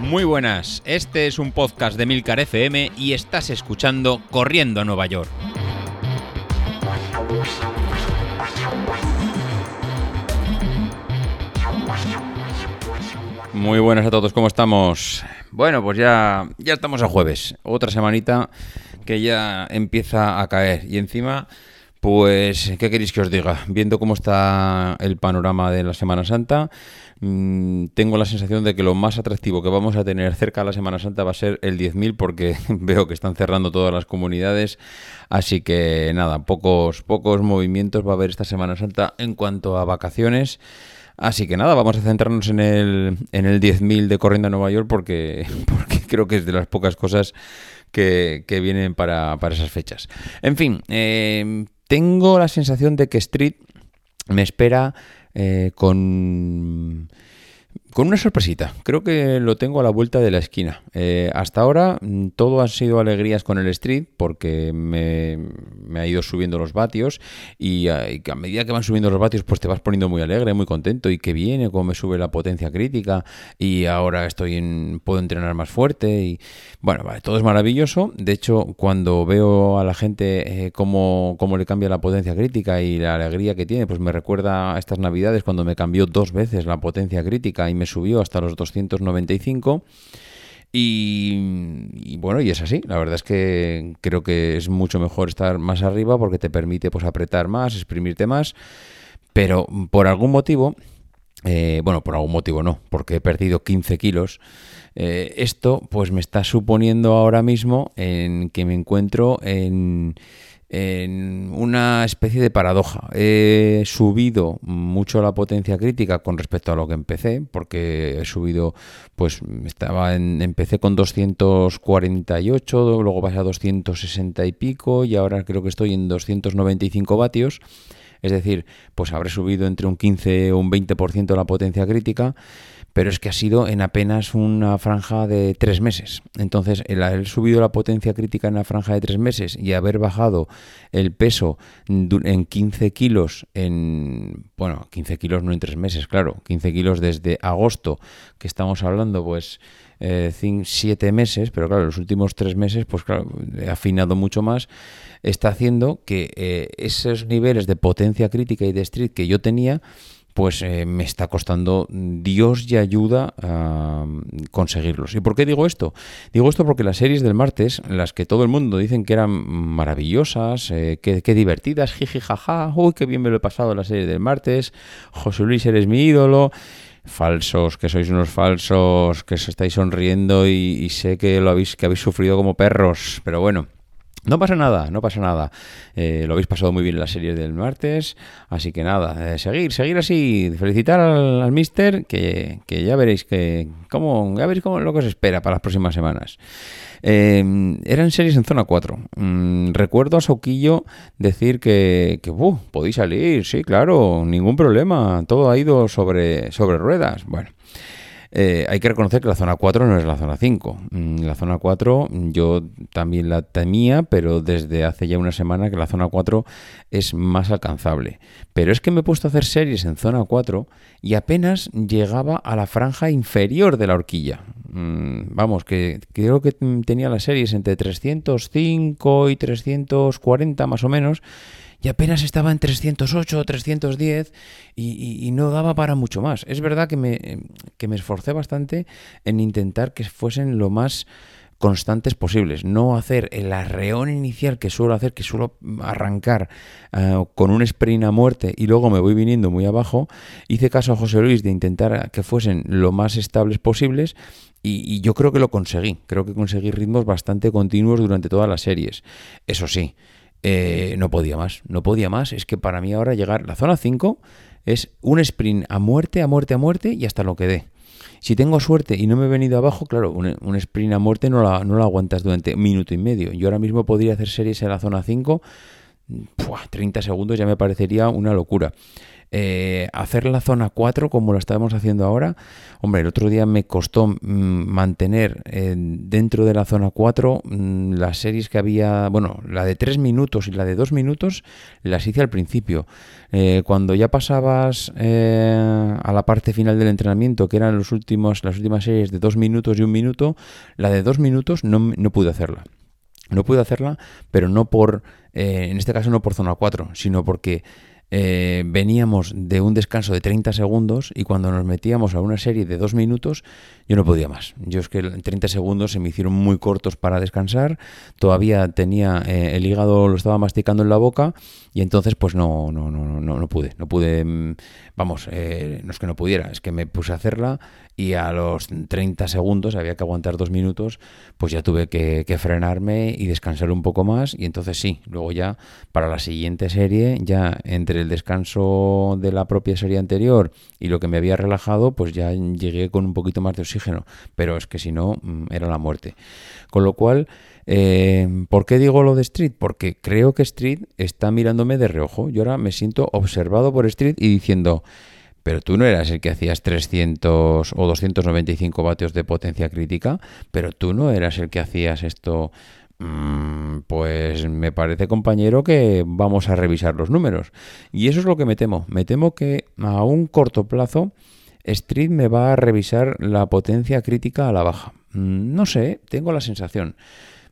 Muy buenas, este es un podcast de Milcar FM y estás escuchando Corriendo a Nueva York. Muy buenas a todos, ¿cómo estamos? Bueno, pues ya, ya estamos a jueves, otra semanita que ya empieza a caer y encima, pues, ¿qué queréis que os diga? Viendo cómo está el panorama de la Semana Santa, mm, tengo la sensación de que lo más atractivo que vamos a tener cerca de la Semana Santa va a ser el 10.000 porque veo que están cerrando todas las comunidades, así que nada, pocos, pocos movimientos va a haber esta Semana Santa en cuanto a vacaciones. Así que nada, vamos a centrarnos en el, en el 10.000 de Corriendo a Nueva York porque, porque creo que es de las pocas cosas que, que vienen para, para, esas fechas. En fin, eh, tengo la sensación de que Street me espera eh, con con una sorpresita, creo que lo tengo a la vuelta de la esquina. Eh, hasta ahora mm, todo han sido alegrías con el Street porque me, ha ido subiendo los vatios y a, y a, medida que van subiendo los vatios pues te vas poniendo muy alegre, muy contento y que viene, cómo me sube la potencia crítica y ahora estoy en, puedo entrenar más fuerte y bueno, vale, todo es maravilloso. De hecho, cuando veo a la gente eh, cómo, cómo le cambia la potencia crítica y la alegría que tiene, pues me recuerda a estas navidades cuando me cambió dos veces la potencia crítica y me subió hasta los 295. Y, y, bueno, y es así. La verdad es que creo que es mucho mejor estar más arriba porque te permite pues apretar más, exprimirte más. Pero por algún motivo, eh, bueno, por algún motivo no, porque he perdido 15 kilos. Eh, esto pues me está suponiendo ahora mismo en que me encuentro en en una especie de paradoja. He subido mucho la potencia crítica con respecto a lo que empecé, porque he subido, pues estaba en, empecé con 248, luego pasé a 260 y pico y ahora creo que estoy en 295 vatios. Es decir, pues habré subido entre un 15 o un 20% la potencia crítica pero es que ha sido en apenas una franja de tres meses. Entonces, el haber subido la potencia crítica en una franja de tres meses y haber bajado el peso en 15 kilos en, bueno, 15 kilos no en tres meses, claro, 15 kilos desde agosto, que estamos hablando, pues, eh, siete meses, pero claro, los últimos tres meses, pues claro, he afinado mucho más, está haciendo que eh, esos niveles de potencia crítica y de street que yo tenía, pues eh, me está costando Dios y ayuda a conseguirlos. ¿Y por qué digo esto? Digo esto porque las series del martes, las que todo el mundo dicen que eran maravillosas, eh, que, divertidas, jiji, jaja, uy, qué bien me lo he pasado la serie del martes, José Luis, eres mi ídolo, falsos, que sois unos falsos, que os estáis sonriendo y, y sé que lo habéis, que habéis sufrido como perros, pero bueno. No pasa nada, no pasa nada. Eh, lo habéis pasado muy bien en la serie del martes. Así que nada, eh, seguir, seguir así. Felicitar al, mister, que, que, ya veréis que cómo, ya veréis cómo, lo que os espera para las próximas semanas. Eh, eran series en zona 4. Mm, recuerdo a Soquillo decir que, que uh, podéis salir, sí, claro, ningún problema. Todo ha ido sobre, sobre ruedas. Bueno. Eh, hay que reconocer que la zona 4 no es la zona 5. Mm, la zona 4 yo también la temía, pero desde hace ya una semana que la zona 4 es más alcanzable. Pero es que me he puesto a hacer series en zona 4 y apenas llegaba a la franja inferior de la horquilla. Mm, vamos, que creo que tenía las series entre 305 y 340 más o menos y apenas estaba en 308 o 310 y, y, no daba para mucho más. Es verdad que me, que me esforcé bastante en intentar que fuesen lo más constantes posibles, no hacer el arreón inicial que suelo hacer, que suelo arrancar uh, con un sprint a muerte y luego me voy viniendo muy abajo, hice caso a José Luis de intentar que fuesen lo más estables posibles y yo creo que lo conseguí, creo que conseguí ritmos bastante continuos durante todas las series. Eso sí, eh, no podía más, no podía más. Es que para mí ahora llegar la zona 5 es un sprint a muerte, a muerte, a muerte y hasta lo que dé. Si tengo suerte y no me he venido abajo, claro, un, un sprint a muerte no la, no la aguantas durante un minuto y medio. Yo ahora mismo podría hacer series en la zona 5, 30 segundos ya me parecería una locura. Eh, hacer la zona 4 como lo estábamos haciendo ahora, hombre, el otro día me costó mm, mantener eh, dentro de la zona 4 mm, las series que había, bueno, la de 3 minutos y la de 2 minutos las hice al principio. Eh, cuando ya pasabas a la parte final del entrenamiento, que eran los últimos, las últimas series de 2 minutos y 1 minuto, la de 2 minutos no, no pude hacerla. No pude hacerla, pero no por, en este caso no por zona 4, sino porque eh, veníamos de un descanso de 30 segundos y cuando nos metíamos a una serie de dos minutos, yo no podía más. Yo es que en 30 segundos se me hicieron muy cortos para descansar, todavía tenía eh, el hígado, lo estaba masticando en la boca y entonces pues no, no, no, no, no pude, no pude, mm, vamos, eh, no es que no pudiera, es que me puse a hacerla y a los 30 segundos, había que aguantar dos minutos, pues ya tuve que, frenarme y descansar un poco más y entonces sí, luego ya para la siguiente serie, ya entre el descanso de la propia serie anterior y lo que me había relajado, pues ya llegué con un poquito más de oxígeno, pero es que si no, mm, era la muerte. Con lo cual, eh, ¿por qué digo lo de Street? Porque creo que Street está mirándome de reojo. Yo ahora me siento observado por Street y diciendo pero tú no eras el que hacías 300 o 295 vatios de potencia crítica, pero tú no eras el que hacías esto. Mm, pues me parece, compañero, que vamos a revisar los números. Y eso es lo que me temo. Me temo que a un corto plazo Street me va a revisar la potencia crítica a la baja. Mm, no sé, tengo la sensación.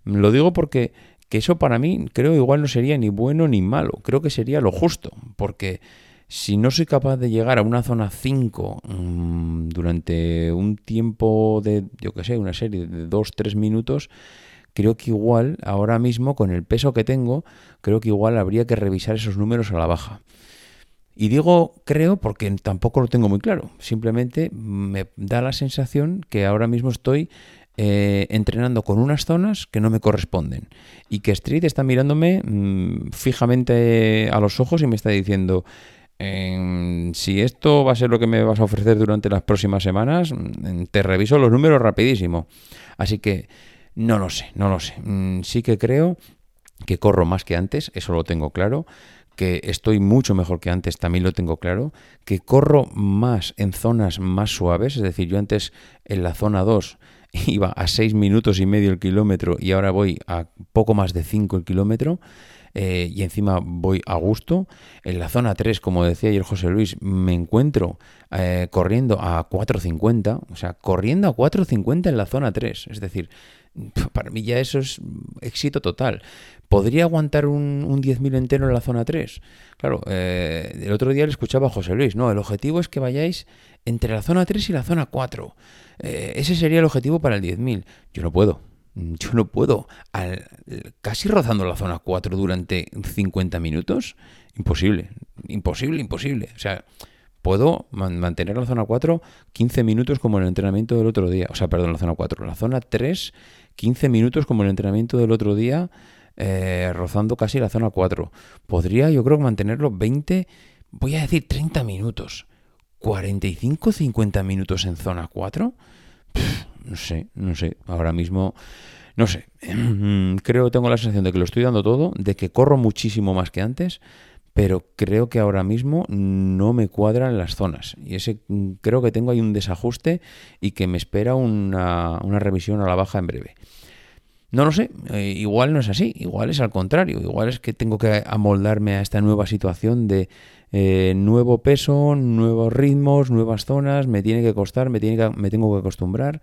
Lo digo porque que eso para mí creo igual no sería ni bueno ni malo. Creo que sería lo justo. Porque si no soy capaz de llegar a una zona 5 mm, durante un tiempo de, yo qué sé, una serie de 2-3 minutos, creo que igual, ahora mismo, con el peso que tengo, creo que igual habría que revisar esos números a la baja. Y digo creo porque tampoco lo tengo muy claro. Simplemente me da la sensación que ahora mismo estoy eh, entrenando con unas zonas que no me corresponden. Y que Street está mirándome mm, fijamente a los ojos y me está diciendo, si esto va a ser lo que me vas a ofrecer durante las próximas semanas, mm, te reviso los números rapidísimo. Así que no lo sé, no lo sé. Mm, sí que creo que corro más que antes, eso lo tengo claro, que estoy mucho mejor que antes, también lo tengo claro, que corro más en zonas más suaves, es decir, yo antes en la zona 2 iba a 6 minutos y medio el kilómetro y ahora voy a poco más de 5 el kilómetro. Eh, y encima voy a gusto. En la zona 3, como decía ayer José Luis, me encuentro eh, corriendo a 4.50, o sea, corriendo a 4.50 en la zona 3. Es decir, para mí ya eso es éxito total. ¿Podría aguantar un, un 10.000 entero en la zona 3? Claro, eh, el otro día le escuchaba a José Luis, no, el objetivo es que vayáis entre la zona 3 y la zona 4. ese sería el objetivo para el 10.000. Yo no puedo. Mm, yo no puedo, casi rozando la zona 4 durante 50 minutos, imposible, imposible, imposible. O sea, puedo mantener la zona 4 15 minutos como en el entrenamiento del otro día. O sea, perdón, la zona 4. La zona 3, 15 minutos como en el entrenamiento del otro día, eh, rozando casi la zona 4. Podría, yo creo, mantenerlo 20, voy a decir 30 minutos. 45, 50 minutos en zona 4 no sé, no sé, ahora mismo, no sé, creo, tengo la sensación de que lo estoy dando todo, de que corro muchísimo más que antes, pero creo que ahora mismo no me cuadran las zonas. Y ese creo que tengo ahí un desajuste y que me espera una, revisión a la baja en breve. No lo sé, eh, igual no es así, igual es al contrario, igual es que tengo que amoldarme a esta nueva situación de eh, nuevo peso, nuevos ritmos, nuevas zonas, me tiene que costar, me, tiene me tengo que acostumbrar.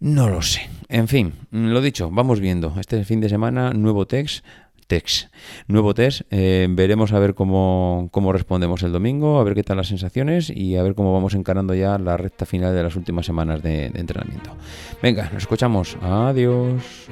No lo sé. En fin, lo dicho, vamos viendo. Este fin de semana, nuevo text. Text. Nuevo test. Eh, veremos a ver cómo, cómo respondemos el domingo, a ver qué tal las sensaciones y a ver cómo vamos encarando ya la recta final de las últimas semanas de entrenamiento. Venga, nos escuchamos. Adiós.